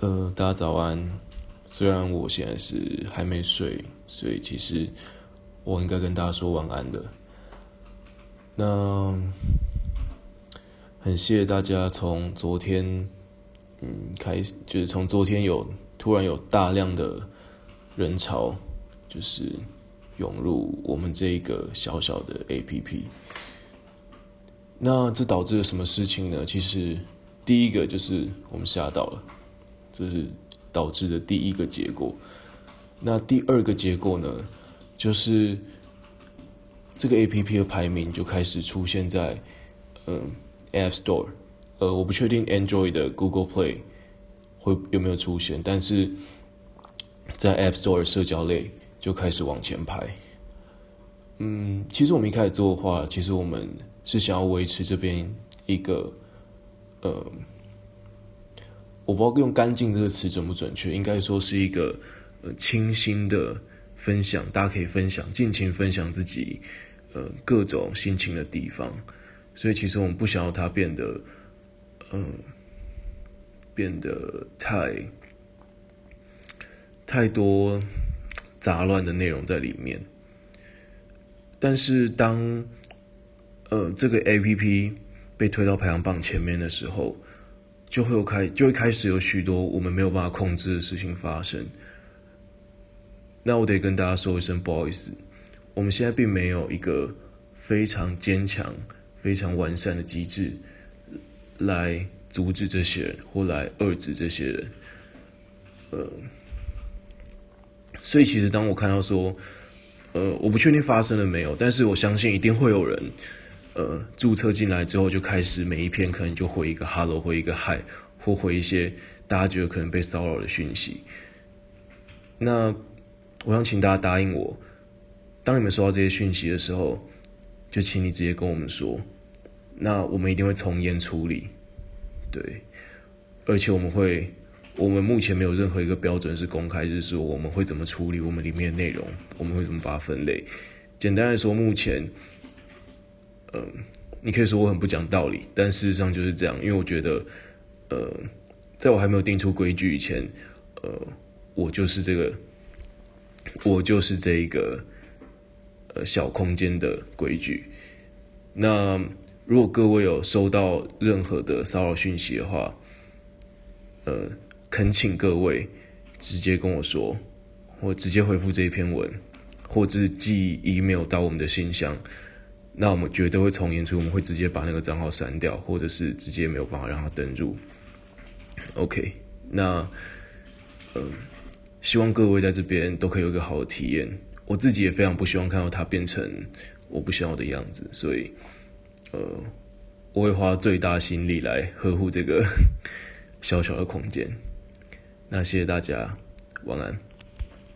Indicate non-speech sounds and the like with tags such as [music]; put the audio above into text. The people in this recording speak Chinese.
呃，大家早安。虽然我现在是还没睡，所以其实我应该跟大家说晚安的。那很谢谢大家从昨天，嗯，开始就是从昨天有突然有大量的人潮，就是涌入我们这一个小小的 APP。那这导致了什么事情呢？其实第一个就是我们吓到了。这是导致的第一个结果。那第二个结果呢，就是这个 A P P 的排名就开始出现在嗯 App Store。呃，我不确定 Android 的 Google Play 会有没有出现，但是在 App Store 社交类就开始往前排。嗯，其实我们一开始做的话，其实我们是想要维持这边一个呃。我不知道用“干净”这个词准不准确，应该说是一个呃清新的分享，大家可以分享，尽情分享自己呃各种心情的地方。所以其实我们不想要它变得嗯变得太太多杂乱的内容在里面。但是当呃这个 A P P 被推到排行榜前面的时候，就会有开，就会开始有许多我们没有办法控制的事情发生。那我得跟大家说一声不好意思，我们现在并没有一个非常坚强、非常完善的机制来阻止这些人或来遏制这些人。呃，所以其实当我看到说，呃，我不确定发生了没有，但是我相信一定会有人。呃，注册进来之后就开始每一篇可能就回一个 hello，回一个 hi，或回一些大家觉得可能被骚扰的讯息。那我想请大家答应我，当你们收到这些讯息的时候，就请你直接跟我们说，那我们一定会从严处理。对，而且我们会，我们目前没有任何一个标准是公开，就是我们会怎么处理我们里面的内容，我们会怎么把它分类。简单来说，目前。嗯，你可以说我很不讲道理，但事实上就是这样。因为我觉得，呃，在我还没有定出规矩以前，呃，我就是这个，我就是这一个，呃，小空间的规矩。那如果各位有收到任何的骚扰讯息的话，呃，恳请各位直接跟我说，或直接回复这一篇文，或者寄 email 到我们的信箱。那我们绝对会从严处理，我们会直接把那个账号删掉，或者是直接没有办法让他登入。OK，那嗯，希望各位在这边都可以有一个好的体验。我自己也非常不希望看到它变成我不想要的样子，所以呃，我会花最大心力来呵护这个 [laughs] 小小的空间。那谢谢大家，晚安。